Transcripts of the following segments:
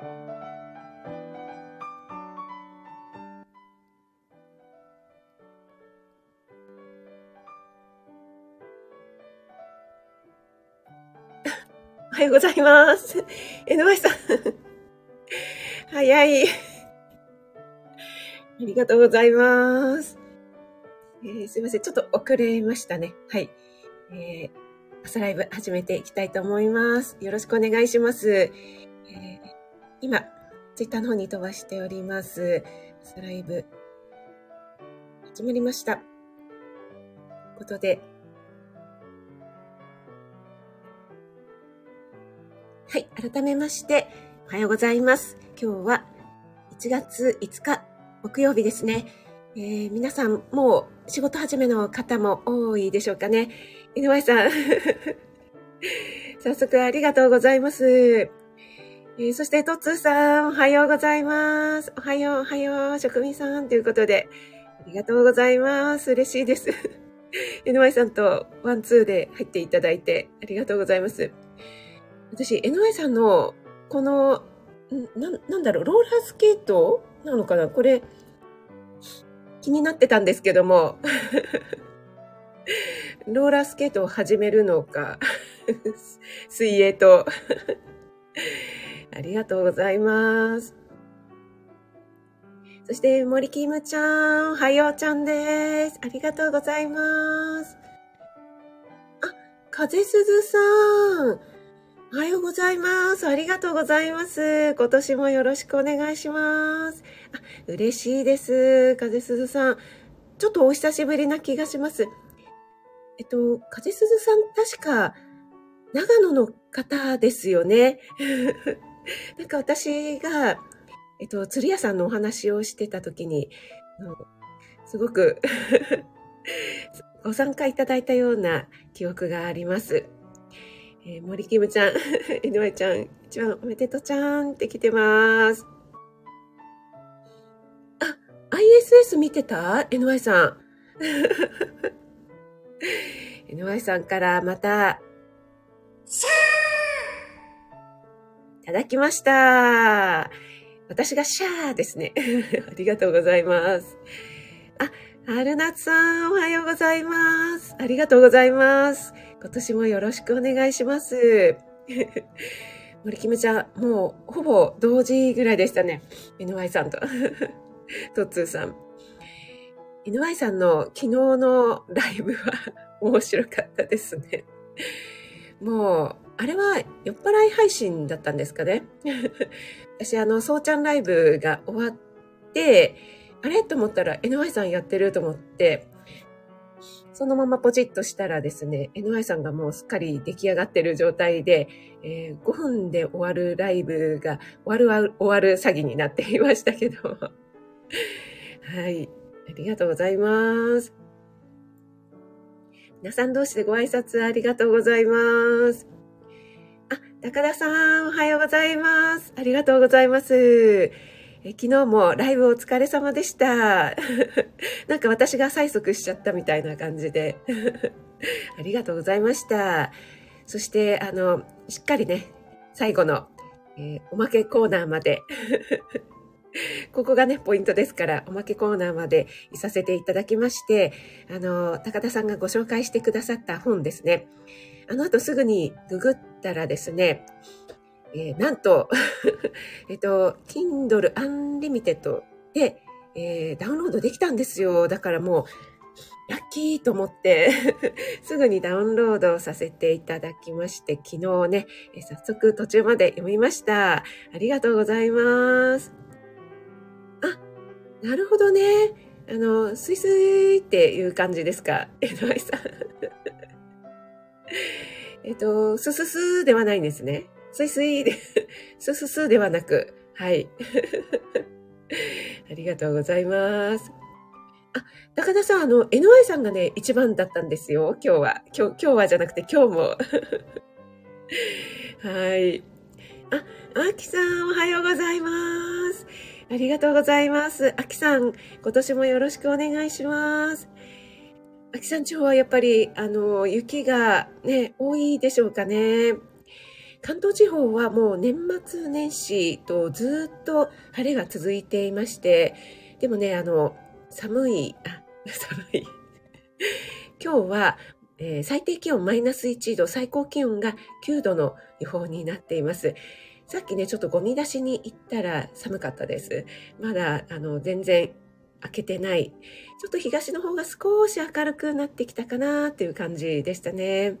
おはようございます。NY さん。早い。ありがとうございます。えー、すいません。ちょっと遅れましたね。はい。えー、朝ライブ始めていきたいと思います。よろしくお願いします。今、ツイッターの方に飛ばしております。朝ライブ、始まりました。ということで、はい、改めまして、おはようございます。今日は1月5日、木曜日ですね。えー、皆さん、もう仕事始めの方も多いでしょうかね。井上さん。早速ありがとうございます。えー、そして、トッツーさん、おはようございます。おはよう、おはよう、職人さんということで、ありがとうございます。嬉しいです。NY さんとワンツーで入っていただいてありがとうございます。私、NY さんの、この、な、なんだろう、ローラースケートなのかな？これ、気になってたんですけども、ローラースケートを始めるのか、水泳と、ありがとうございます。そして、森キムちゃん、おはようちゃんです。ありがとうございます。あ、風鈴さん。おはようございます。ありがとうございます。今年もよろしくお願いします。あ嬉しいです。風鈴さん。ちょっとお久しぶりな気がします。えっと、風鈴さん、確か、長野の方ですよね。なんか私が、えっと、釣り屋さんのお話をしてた時に、すごく ご参加いただいたような記憶があります。えー、森キムちゃん、井上ちゃん、一番おめでとうちゃんって来てます。あ、ISS 見てた ?NY さん。NY さんからまた、シャーただきました。私がシャーですね。ありがとうございます。あ、春夏さん、おはようございます。ありがとうございます。今年もよろしくお願いします。森キムちゃん、もうほぼ同時ぐらいでしたね。NY さんと。トッツーさん。NY さんの昨日のライブは面白かったですね。もう、あれは酔っ払い配信だったんですかね？私、あの、そうちゃんライブが終わって、あれ？と思ったら NY さんやってると思って、そのままポチッとしたらですね、NY さんがもうすっかり出来上がってる状態で、えー、5分で終わるライブが終わる終わる詐欺になっていましたけど。はい。ありがとうございます。皆さん同士でご挨拶ありがとうございます。あ、高田さん、おはようございます。ありがとうございます。え昨日もライブお疲れ様でした。なんか私が催促しちゃったみたいな感じで。ありがとうございました。そして、あの、しっかりね、最後の、えー、おまけコーナーまで ここがね、ポイントですから、おまけコーナーまでいさせていただきまして、あの、高田さんがご紹介してくださった本ですね。あの後すぐにググったらですね、えー、なんと えっと、Kindle Unlimited で、えー、ダウンロードできたんですよ。だからもう、ラッキーと思って すぐにダウンロードさせていただきまして、昨日ね、え、早速途中まで読みました。ありがとうございます。なるほどね。あの、スイスイっていう感じですか？えのいさん。えっと、スススではないんですね。スイスイで、スススではなく、はい。ありがとうございます。あ、高田さん、あの、NY さんがね、一番だったんですよ、今日は。今日、今日はじゃなくて今日も。はい。あ、あきさん、おはようございます。ありがとうございます。あきさん、今年もよろしくお願いします。あきさん地方はやっぱり、あの、雪がね、多いでしょうかね。関東地方はもう年末年始とずっと晴れが続いていまして、でもね、あの、寒い、あ、寒い。今日は、えー、最低気温マイナス1度、最高気温が9度の予報になっています。さっきね、ちょっとゴミ出しに行ったら寒かったです。まだ、あの、全然開けてない。ちょっと東の方が少し明るくなってきたかなっていう感じでしたね。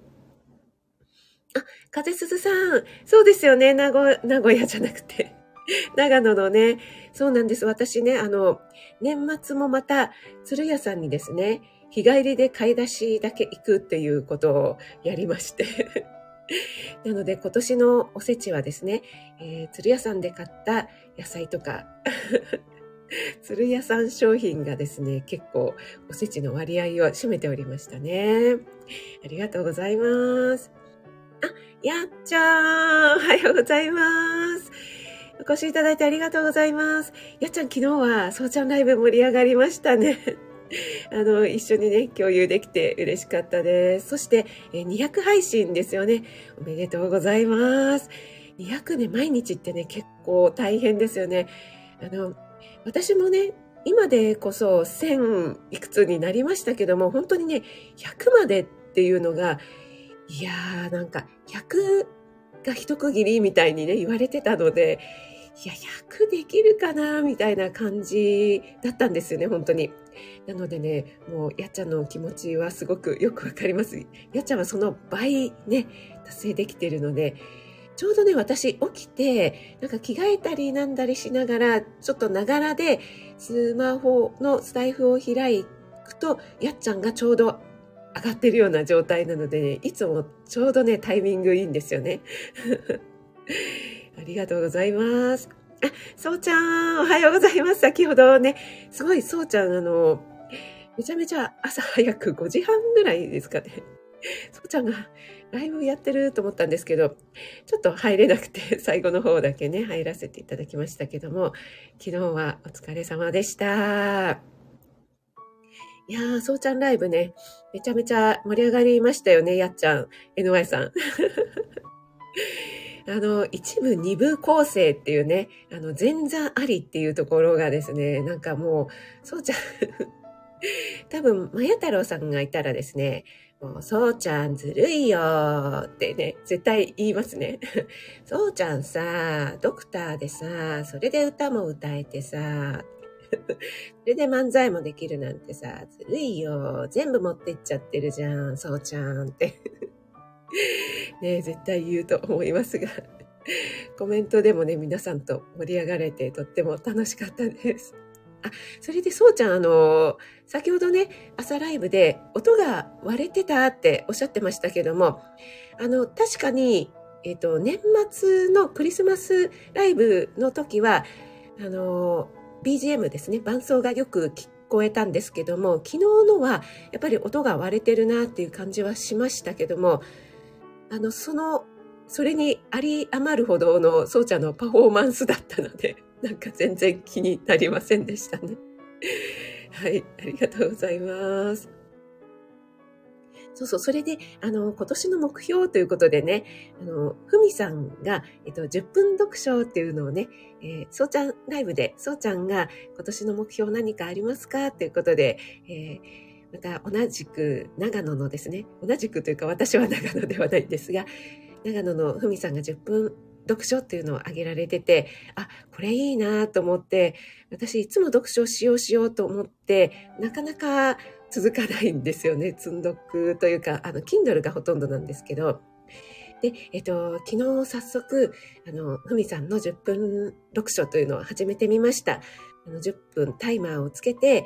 あ、風鈴さん。そうですよね。名古名古屋じゃなくて。長野のね。そうなんです。私ね、あの、年末もまた、鶴屋さんにですね、日帰りで買い出しだけ行くっていうことをやりまして なので今年のおせちはですね、えー、鶴屋さんで買った野菜とか 鶴屋さん商品がですね、結構おせちの割合を占めておりましたね。ありがとうございます。あ、やっちゃん、おはようございます。お越しいただいてありがとうございます。やっちゃん、昨日はそうちゃんライブ盛り上がりましたね。あの、一緒にね、共有できて嬉しかったです。そして、200配信ですよね。おめでとうございます。200ね、毎日ってね、結構大変ですよね。あの、私もね、今でこそ1000いくつになりましたけども、本当にね、100までっていうのが、いやー、なんか、100が一区切りみたいにね、言われてたので、いや、100できるかなみたいな感じだったんですよね、本当に。なのでね、もう、やっちゃんの気持ちはすごくよくわかります。やっちゃんはその倍ね、達成できているので、ちょうどね、私起きて、なんか着替えたりなんだりしながら、ちょっとながらで、スマホのスタイフを開くと、やっちゃんがちょうど上がってるような状態なので、ね、いつもちょうどね、タイミングいいんですよね。ありがとうございます。あ、そうちゃん、おはようございます。先ほどね、すごいそうちゃん、あの、めちゃめちゃ朝早く5時半ぐらいですかね。そうちゃんがライブやってると思ったんですけど、ちょっと入れなくて、最後の方だけね、入らせていただきましたけども、昨日はお疲れ様でした。いやー、そうちゃんライブね、めちゃめちゃ盛り上がりましたよね、やっちゃん、NY さん。あの、一部二部構成っていうね、あの、前座ありっていうところがですね、なんかもう、そうちゃん 多分、まや太郎さんがいたらですね、もう、そうちゃんずるいよーってね、絶対言いますね。そうちゃんさ、ドクターでさ、それで歌も歌えてさ、それで漫才もできるなんてさ、ずるいよー。全部持ってっちゃってるじゃん、そうちゃんって。ね絶対言うと思いますが、コメントでもね、皆さんと盛り上がれてとっても楽しかったです。あ、それでそうちゃん、あの、先ほどね、朝ライブで音が割れてたっておっしゃってましたけども、あの、確かに、えっ、と、年末のクリスマスライブの時は、あの、BGM ですね、伴奏がよく聞こえたんですけども、昨日のはやっぱり音が割れてるなっていう感じはしましたけども、あの、その、それにあり余るほどのそうちゃんのパフォーマンスだったので、なんか全然気になりませんでしたね。はい、ありがとうございます。そうそう、それで、あの、今年の目標ということでね、あの、ふみさんが、えっと、10分読書っていうのをね、えー、そうちゃんライブで、そうちゃんが今年の目標何かありますか？ということで、えー、また同じく長野のですね、同じくというか私は長野ではないんですが、長野のふみさんが10分読書っていうのを挙げられてて、あ、これいいなと思って、私いつも読書しようしようと思って、なかなか続かないんですよね。積んどくというか、あの、Kindle がほとんどなんですけど。で、えっと、昨日早速、あの、ふみさんの10分読書というのを始めてみました。あの、10分タイマーをつけて、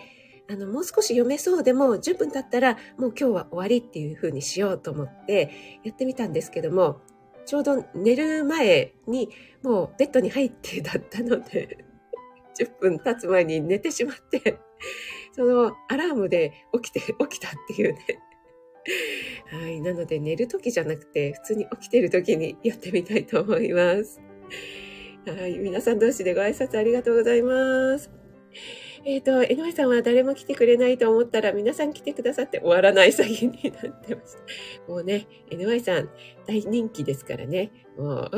あの、もう少し読めそうでも、10分経ったら、もう今日は終わりっていう風にしようと思ってやってみたんですけども、ちょうど寝る前にもうベッドに入ってだったので、10分経つ前に寝てしまって、そのアラームで起きて、起きたっていうね。はい。なので寝る時じゃなくて、普通に起きてる時にやってみたいと思います。はい。皆さん同士でご挨拶ありがとうございます。えっ、ー、と、江上さんは誰も来てくれないと思ったら皆さん来てくださって終わらない詐欺になってました。もうね、NY さん大人気ですからね。もう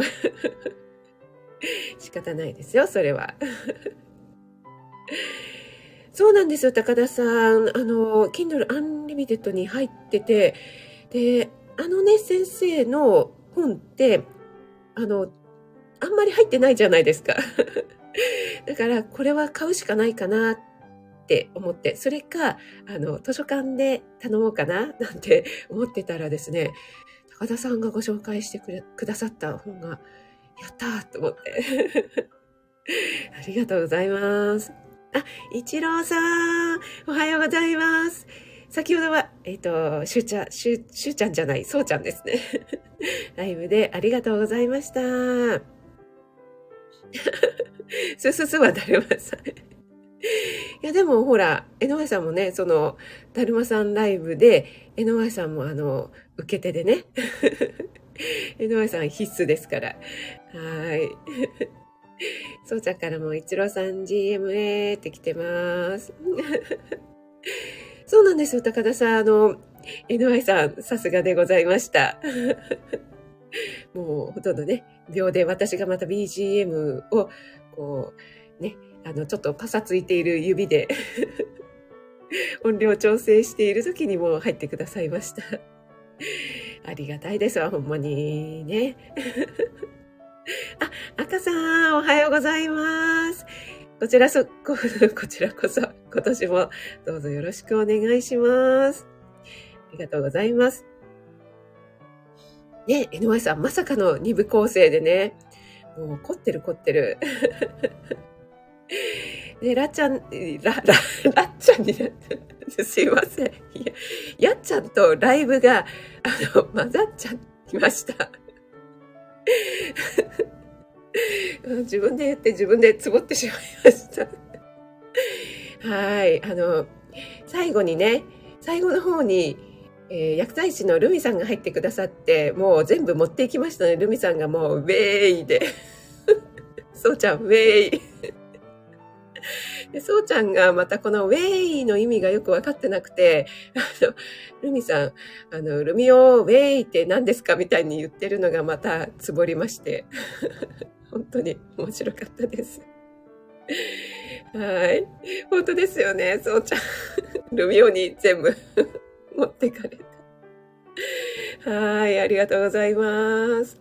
仕方ないですよ、それは。そうなんですよ、高田さん。あの、Kindle Unlimited に入ってて、で、あのね、先生の本って、あの、あんまり入ってないじゃないですか。だから、これは買うしかないかなって思って、それか、あの、図書館で頼もうかななんて思ってたらですね、高田さんがご紹介してくれくださった本が、やったーと思って。ありがとうございます。あ、一郎さん、おはようございます。先ほどは、えっ、ー、と、しゅうちゃん、しゅう、しゅうちゃんじゃない、そうちゃんですね。ライブでありがとうございました。すすすはだるまさん。いや、でもほら、江上さんもね、その、だるまさんライブで、江上さんもあの、受け手でね。江上さん必須ですから。はい。そうちゃんからも、一郎さん GMA って来てます。そうなんですよ、高田さん。あの、NY さん、さすがでございました。もうほとんどね、秒で私がまた BGM を、こう、ね、あの、ちょっとパサついている指で 音量調整している時にも入ってくださいました。ありがたいですわ、ほんまにね。あ、赤さん、おはようございます。こちらそ、こ、こちらこそ、今年もどうぞよろしくお願いします。ありがとうございます。ね、井上さん、まさかの二部構成でね、もう凝ってる凝ってる。で、らっちゃん、ら、ら、らっちゃんになって、すいません。や、やっちゃんとライブが、あの、混ざっちゃいました。自分で言って自分でつぼってしまいました。はい。あの、最後にね、最後の方に、えー、薬剤師のルミさんが入ってくださって、もう全部持っていきましたね。ルミさんがもう、ウェイで。そうちゃん、ウェイ。で、そうちゃんがまたこのウェイの意味がよくわかってなくて、あの、ルミさん、あの、ルミオウェイって何ですかみたいに言ってるのがまたつぼりまして、本当に面白かったです。はい。本当ですよね、そうちゃん。ルミオに全部持ってかれた。はい、ありがとうございます。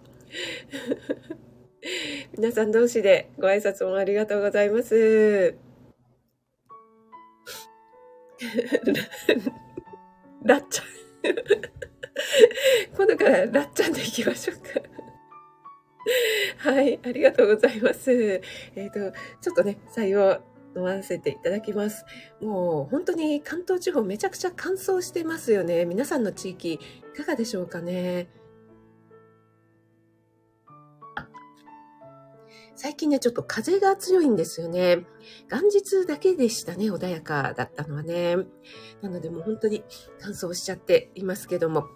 皆さん同士でご挨拶もありがとうございます。らっちゃん。今度かららっちゃんでいきましょうか。はい、ありがとうございます。えっ、ー、と、ちょっとね、採用飲ませていただきます。もう本当に関東地方めちゃくちゃ乾燥してますよね。皆さんの地域いかがでしょうかね。最近ね、ちょっと風が強いんですよね。元日だけでしたね、穏やかだったのはね。なのでもう本当に乾燥しちゃっていますけども。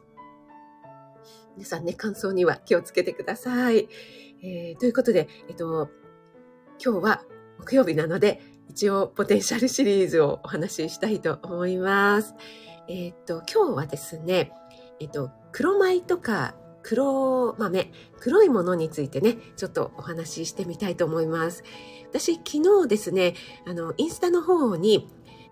皆さんね、乾燥には気をつけてください。えー、ということで、えっと、今日は木曜日なので、一応ポテンシャルシリーズをお話ししたいと思います。えっと、今日はですね、えっと、黒米とか黒豆、黒いものについてね、ちょっとお話ししてみたいと思います。私、昨日ですね、あの、インスタの方に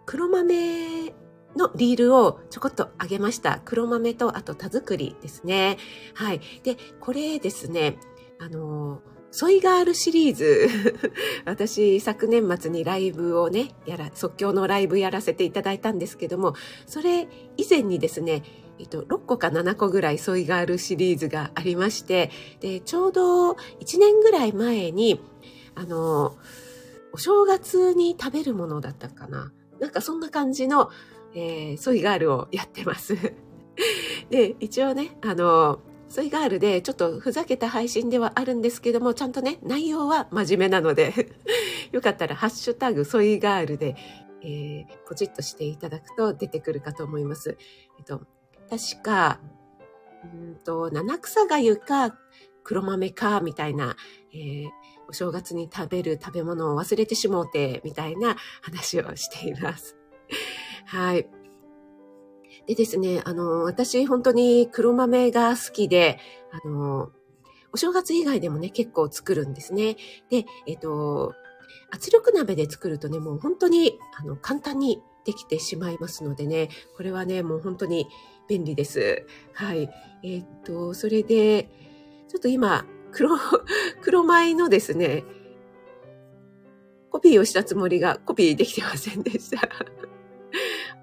黒豆のリールをちょこっとあげました。黒豆と、あと田作りですね。はい。で、これですね、あの、ソイガールシリーズ。私、昨年末にライブをね、やら、即興のライブやらせていただいたんですけども、それ以前にですね、えっと、6個か7個ぐらいソイガールシリーズがありまして、で、ちょうど1年ぐらい前に、あの、お正月に食べるものだったかな。なんかそんな感じの、えー、ソイガールをやってます。で、一応ね、あの、ソイガールでちょっとふざけた配信ではあるんですけども、ちゃんとね、内容は真面目なので よかったらハッシュタグソイガールで、えー、ポチッとしていただくと出てくるかと思います。えっと、確か、うんと、七草がゆか黒豆か、みたいな、えー、お正月に食べる食べ物を忘れてしもうて、みたいな話をしています。はい。でですね、あの、私本当に黒豆が好きで、あの、お正月以外でもね、結構作るんですね。で、えっと、圧力鍋で作るとね、もう本当に、あの、簡単にできてしまいますのでね、これはね、もう本当に便利です。はい。え、っと、それで、ちょっと今、黒、黒米のですね、コピーをしたつもりがコピーできてませんでした。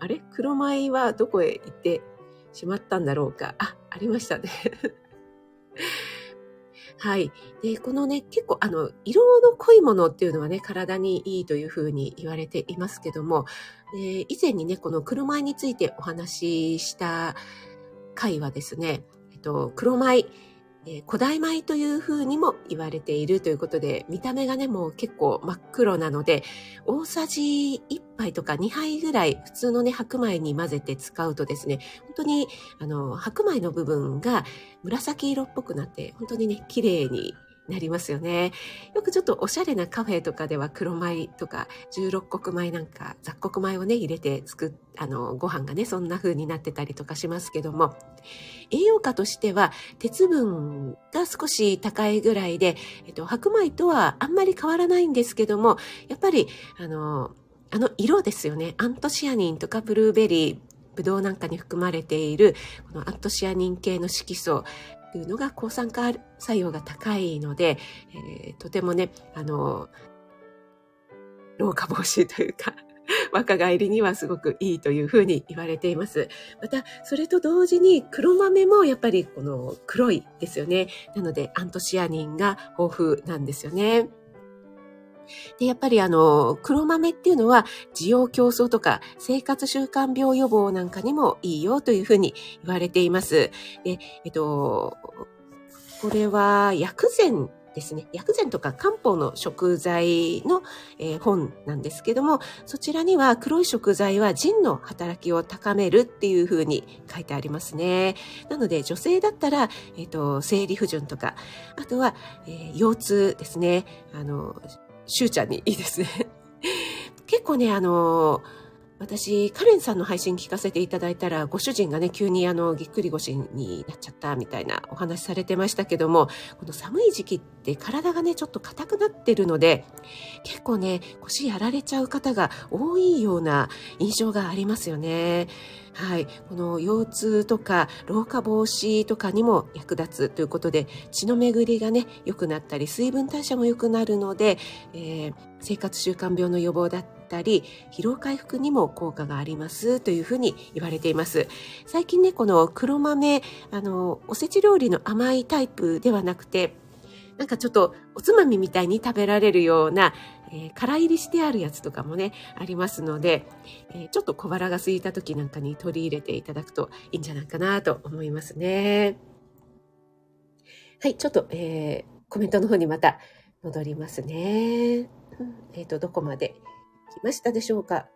あれ？黒米はどこへ行ってしまったんだろうか？あ、ありましたね。はい。で、このね、結構、あの、色の濃いものっていうのはね、体にいいというふうに言われていますけども、え以前にね、この黒米についてお話しした回はですね、えっと、黒米、え古代米というふうにも言われているということで、見た目がね、もう結構真っ黒なので、大さじ1杯とか2杯ぐらい普通のね、白米に混ぜて使うとですね、本当に、あの、白米の部分が紫色っぽくなって、本当にね、綺麗になりますよね。よくちょっとおしゃれなカフェとかでは黒米とか16穀米なんか雑穀米をね入れて作っあのご飯がねそんな風になってたりとかしますけども栄養価としては鉄分が少し高いぐらいで、えっと、白米とはあんまり変わらないんですけどもやっぱりあのあの色ですよねアントシアニンとかブルーベリーブドウなんかに含まれているこのアントシアニン系の色素ていうのが抗酸化作用が高いので、えー、とてもね、あの、老化防止というか、若返りにはすごくいいというふうに言われています。また、それと同時に黒豆もやっぱりこの黒いですよね。なので、アントシアニンが豊富なんですよね。で、やっぱりあの、黒豆っていうのは、需要競争とか生活習慣病予防なんかにもいいよというふうに言われています。で、えっと、これは薬膳ですね。薬膳とか漢方の食材の、えー、本なんですけども、そちらには黒い食材は腎の働きを高めるっていうふうに書いてありますね。なので女性だったら、えっ、ー、と、生理不順とか、あとは、えー、腰痛ですね。あの、しゅうちゃんにいいですね。結構ね、あの私、カレンさんの配信聞かせていただいたら、ご主人がね、急にあの、ぎっくり腰になっちゃったみたいなお話されてましたけども、この寒い時期って体がね、ちょっと硬くなってるので、結構ね、腰やられちゃう方が多いような印象がありますよね。はい。この腰痛とか老化防止とかにも役立つということで、血の巡りがね、良くなったり、水分代謝も良くなるので、えー、生活習慣病の予防だったり、疲労回復にも効果がありますというふうに言われています。最近ね、この黒豆、あの、おせち料理の甘いタイプではなくて、なんかちょっとおつまみみたいに食べられるような、えー、空入りしてあるやつとかもね、ありますので、えー、ちょっと小腹が空いた時なんかに取り入れていただくといいんじゃないかなと思いますね。はい、ちょっと、えー、コメントの方にまた戻りますね。えっ、ー、と、どこまで来ましたでしょうか？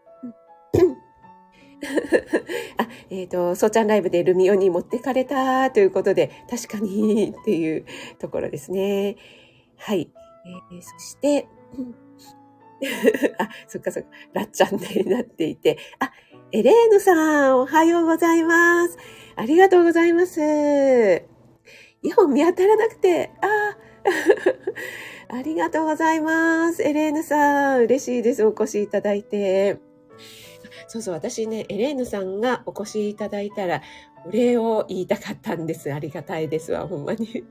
あ、えっ、ー、と、そうちゃんライブでルミオに持ってかれたということで、確かにっていうところですね。はい。えー、そして、あ、そっかそっか、ラッちゃんになっていて、あ、エレーヌさん、おはようございます。ありがとうございます。イヤホン見当たらなくて、あ、ありがとうございます。エレーヌさん、嬉しいです。お越しいただいて。そうそう、私ね、エレーヌさんがお越しいただいたら、お礼を言いたかったんです。ありがたいですわ、ほんまに。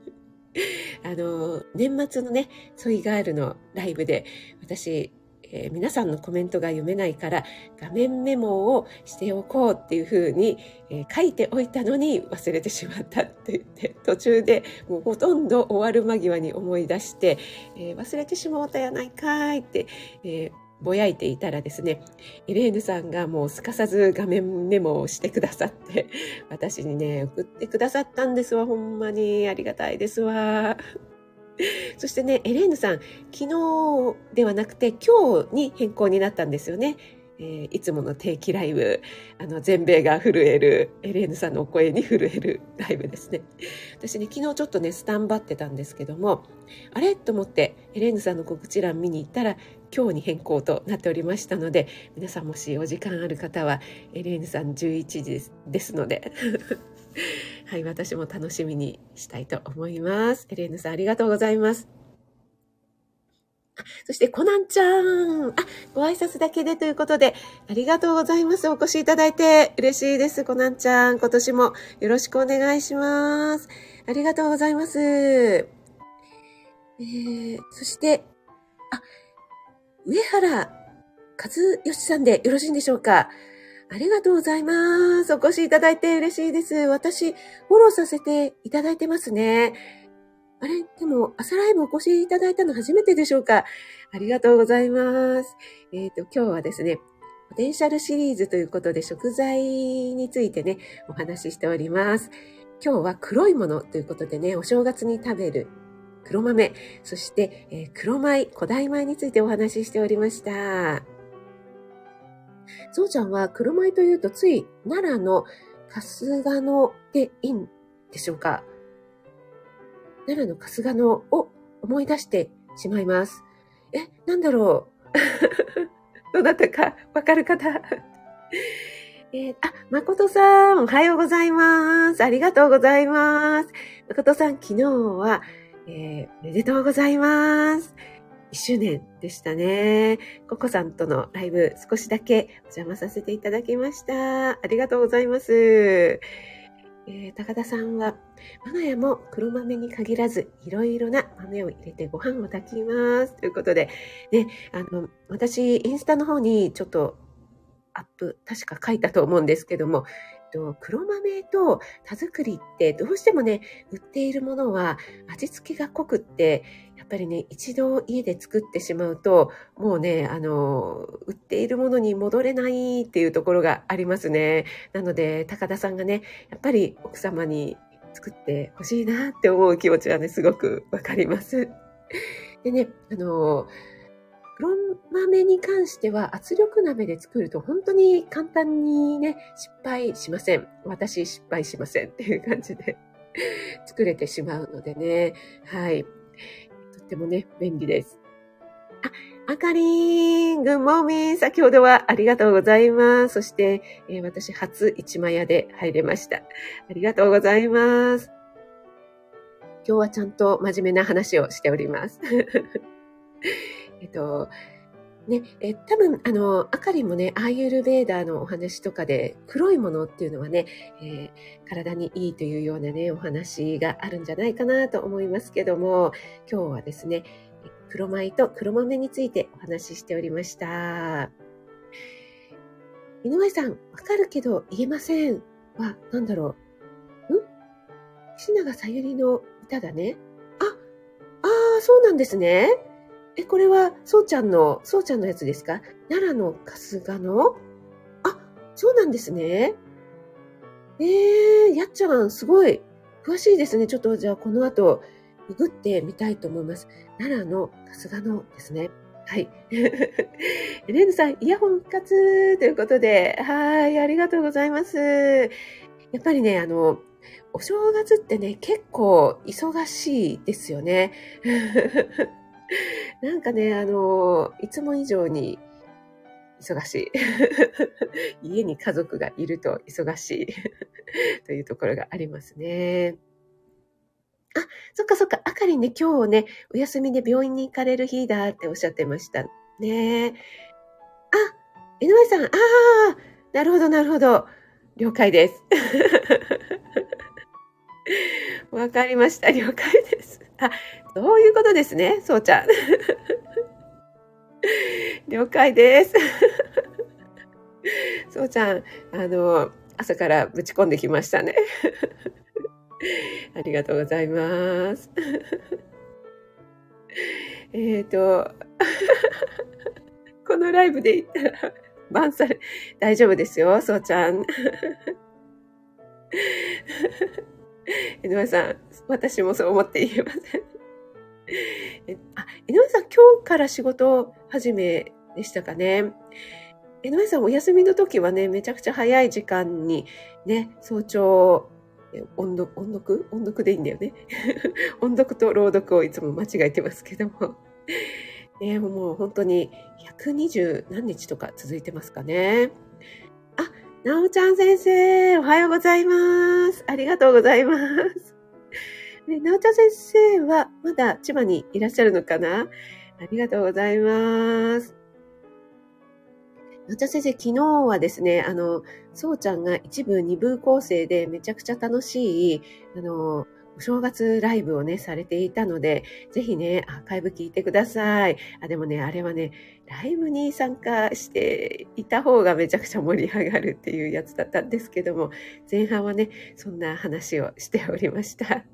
あの、年末のね、ソイガールのライブで、私、えー、皆さんのコメントが読めないから画面メモをしておこうっていうふうに、えー、書いておいたのに忘れてしまったって言って 途中でもうほとんど終わる間際に思い出して、えー、忘れてしまったやないかいって、えぼやいていたらですね、エレーヌさんがもうすかさず画面メモをしてくださって、私にね、送ってくださったんですわ、ほんまに。ありがたいですわ。そしてね、エレーヌさん、昨日ではなくて今日に変更になったんですよね。えー、いつもの定期ライブ、あの、全米が震える、エレーヌさんのお声に震えるライブですね。私ね、昨日ちょっとね、スタンバってたんですけども、あれ？と思って、エレーヌさんの告知欄見に行ったら、今日に変更となっておりましたので、皆さんもしお時間ある方は、エレーヌさん11時ですですので、はい、私も楽しみにしたいと思います。エレーヌさんありがとうございます。そして、コナンちゃん。あ、ご挨拶だけでということで、ありがとうございます。お越しいただいて嬉しいです。コナンちゃん。今年もよろしくお願いします。ありがとうございます。えー、そして、あ、上原和義さんでよろしいんでしょうかありがとうございます。お越しいただいて嬉しいです。私、フォローさせていただいてますね。あれ？でも、朝ライブお越しいただいたの初めてでしょうか？ありがとうございます。えっ、ー、と、今日はですね、ポテンシャルシリーズということで食材についてね、お話ししております。今日は黒いものということでね、お正月に食べる黒豆、そして、えー、黒米、古代米についてお話ししておりました。ゾウちゃんは黒米というとつい奈良の春日野でいいんでしょうか？奈良の春日野を思い出してしまいます。え、なんだろう？どうだったかわかる方？えー、あ、誠さん、おはようございます。ありがとうございます。誠さん、昨日は、えー、おめでとうございます。1周年でしたね。ココさんとのライブ少しだけお邪魔させていただきました。ありがとうございます。えー、高田さんは、我が家も黒豆に限らず、いろいろな豆を入れてご飯を炊きます。ということで、ね、あの、私、インスタの方にちょっとアップ、確か書いたと思うんですけども、と黒豆と田作りってどうしてもね、売っているものは味付けが濃くって、やっぱりね、一度家で作ってしまうと、もうね、あの、売っているものに戻れないっていうところがありますね。なので、高田さんがね、やっぱり奥様に作ってほしいなって思う気持ちはね、すごくわかります。でね、あの、黒豆に関しては圧力鍋で作ると本当に簡単にね、失敗しません。私失敗しませんっていう感じで 作れてしまうのでね。はい。とってもね、便利です。あ、あかりん、ぐんもみん、先ほどはありがとうございます。そして、えー、私、初一枚屋で入れました。ありがとうございます。今日はちゃんと真面目な話をしております。えっと、ね、え、多分、あの、あかりもね、アーユルベーダーのお話とかで、黒いものっていうのはね、えー、体にいいというようなね、お話があるんじゃないかなと思いますけども、今日はですね、黒米と黒豆についてお話ししておりました。井上さん、わかるけど言えませんは、なんだろう？ん？石永さゆりの歌だね。あ、ああ、そうなんですね。え、これは、そうちゃんの、そうちゃんのやつですか？奈良の春日の？あ、そうなんですね。えー、やっちゃん、すごい、詳しいですね。ちょっと、じゃあ、この後、ググってみたいと思います。奈良の春日のですね。はい。レンヌさん、イヤホン復活ということで、はい、ありがとうございます。やっぱりね、あの、お正月ってね、結構忙しいですよね。なんかね、あの、いつも以上に忙しい。家に家族がいると忙しい というところがありますね。あ、そっかそっか、あかりね、今日ね、お休みで病院に行かれる日だっておっしゃってましたね。あ、井上さん、ああ、なるほど、なるほど。了解です。わかりました。了解です。あ、そういうことですね、そうちゃん。了解です。そうちゃん、あの、朝からぶち込んできましたね。ありがとうございます。えっと、このライブで言ったら、バンされ、大丈夫ですよ、そうちゃん。井上さん、私もそう思って言えません。あ、井上さん、今日から仕事始めでしたかね。江上さんお休みの時はね、めちゃくちゃ早い時間にね、早朝、音読、音読？音読でいいんだよね。音読と朗読をいつも間違えてますけども。ね、もう本当に120何日とか続いてますかね。なおちゃん先生、おはようございます。ありがとうございます。ね、なおちゃん先生はまだ千葉にいらっしゃるのかな？ありがとうございます。なおちゃん先生、昨日はですね、あの、そうちゃんが一部二部構成でめちゃくちゃ楽しい、あの、お正月ライブをね、されていたので、ぜひね、アーカイブ聞いてください。あ、でもね、あれはね、ライブに参加していた方がめちゃくちゃ盛り上がるっていうやつだったんですけども、前半はね、そんな話をしておりました。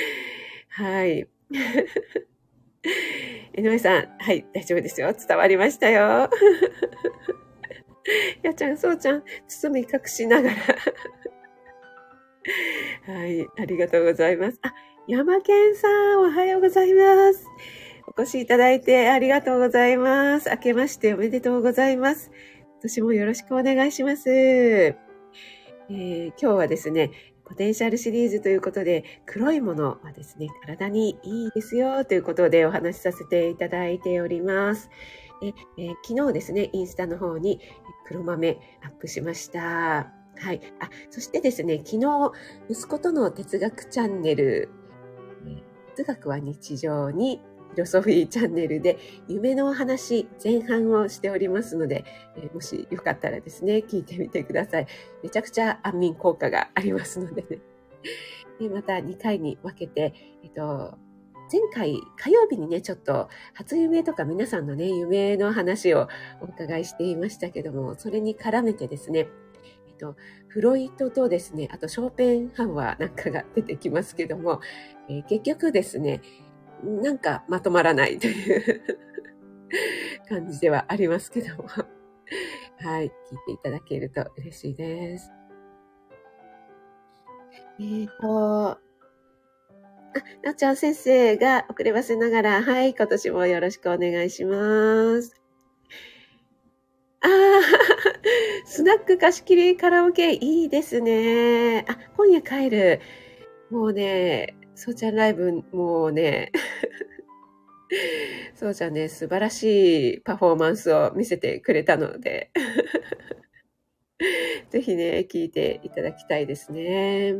はい。井上さん、はい、大丈夫ですよ。伝わりましたよ。やちゃん、そうちゃん、包み隠しながら はい、ありがとうございます。あ、山健さん、おはようございます。お越しいただいてありがとうございます。明けましておめでとうございます。今年もよろしくお願いします。えー、今日はですね、ポテンシャルシリーズということで、黒いものはですね、体にいいですよということでお話しさせていただいております。ええー、昨日ですね、インスタの方に黒豆アップしました。はい。あ、そしてですね、昨日、息子との哲学チャンネル、哲学は日常にフィロソフィーチャンネルで夢の話前半をしておりますので、えもしよかったらですね、聞いてみてください。めちゃくちゃ安眠効果がありますのでね。でまた2回に分けて、えっと、前回火曜日にね、ちょっと初夢とか皆さんのね、夢の話をお伺いしていましたけども、それに絡めてですね、と、フロイトとですね、あとショーペンハンワーなんかが出てきますけども、えー、結局ですね、なんかまとまらないという 感じではありますけども、はい、聞いていただけると嬉しいです。えっ、ー、と、あ、なっちゃん先生が遅ればせながら、はい、今年もよろしくお願いします。ああ、スナック貸し切りカラオケいいですね。あ、今夜帰る。もうね、そうちゃんライブ、もうね、そうちゃんね、素晴らしいパフォーマンスを見せてくれたので、ぜひね、聞いていただきたいですね。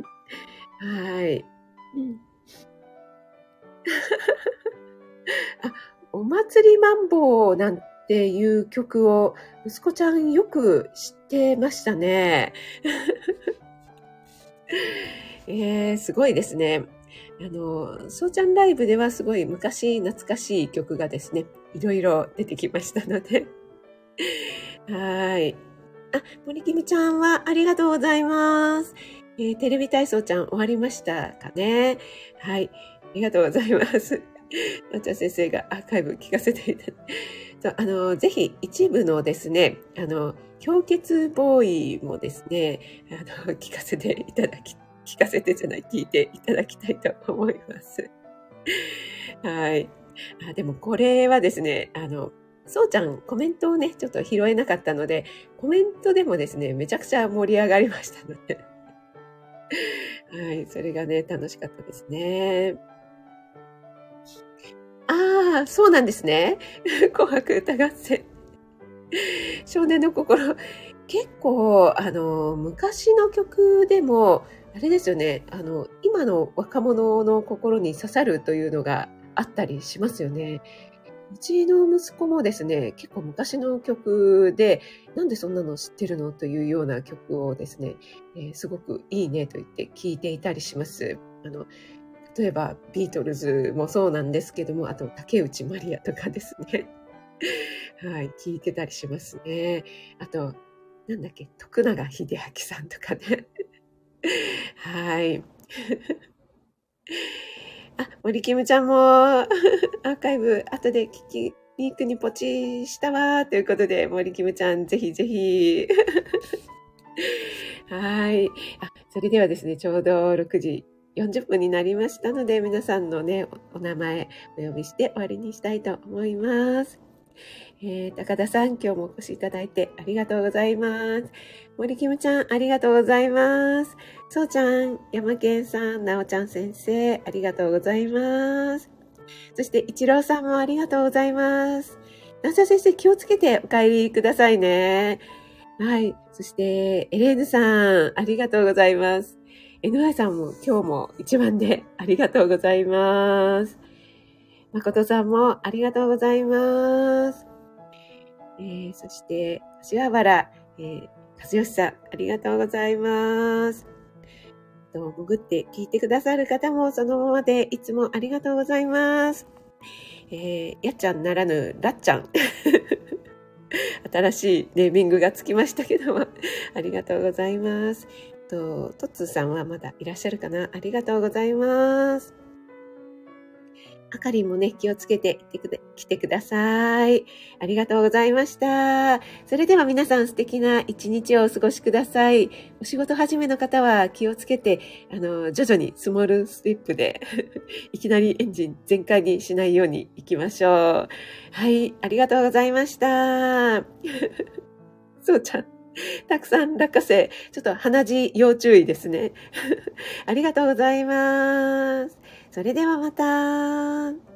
はい。あ、お祭りマンボウなんっていう曲を息子ちゃんよく知ってましたね。えー、すごいですね。あの、そうちゃんライブではすごい昔懐かしい曲がですね、いろいろ出てきましたので。はい。あ、森きみちゃんはありがとうございます。えー、テレビ体操ちゃん終わりましたかねはい。ありがとうございます。な っちゃん先生がアーカイブ聞かせていただいて。そうあの、ぜひ一部のですね、あの、氷結ボーイもですね、あの、聞かせていただき、聞かせてじゃない、聞いていただきたいと思います。はい。あでもこれはですね、あの、そうちゃんコメントをね、ちょっと拾えなかったので、コメントでもですね、めちゃくちゃ盛り上がりましたので。はい、それがね、楽しかったですね。ああ、そうなんですね。紅白歌合戦。少年の心。結構、あの、昔の曲でも、あれですよね、あの、今の若者の心に刺さるというのがあったりしますよね。うちの息子もですね、結構昔の曲で、なんでそんなの知ってるのというような曲をですね、えー、すごくいいねと言って聴いていたりします。あの、例えばビートルズもそうなんですけども、あと竹内まりやとかですね。はい、聞いてたりしますね。あと、なんだっけ、徳永秀明さんとかね。はい。あ、森キムちゃんもアーカイブ後で聞きに行くにポチしたわということで、森キムちゃんぜひぜひ。はい。あ、それではですね、ちょうど6時40分になりましたので、皆さんのね、お名前お呼びして終わりにしたいと思います。えー、高田さん、今日もお越しいただいてありがとうございます。森キムちゃん、ありがとうございます。そうちゃん、山健さん、なおちゃん先生、ありがとうございます。そして、一郎さんもありがとうございます。なさ先生、気をつけてお帰りくださいね。はい。そして、エレーヌさん、ありがとうございます。NY さんも今日も一番で ありがとうございます。誠さんもありがとうございます。えー、そして、柏原、えー、和義さん、ありがとうございます。と潜って聞いてくださる方もそのままでいつもありがとうございます。えー、やっちゃんならぬ、らっちゃん。新しいネーミングがつきましたけども、ありがとうございます。と、トッツーさんはまだいらっしゃるかなありがとうございます。あかりもね、気をつけて来てください。ありがとうございました。それでは皆さん素敵な一日をお過ごしください。お仕事始めの方は気をつけて、あの、徐々にスモールステップで いきなりエンジン全開にしないように行きましょう。はい、ありがとうございました。そうちゃん。たくさん落花生。ちょっと鼻血要注意ですね。ありがとうございます。それではまた。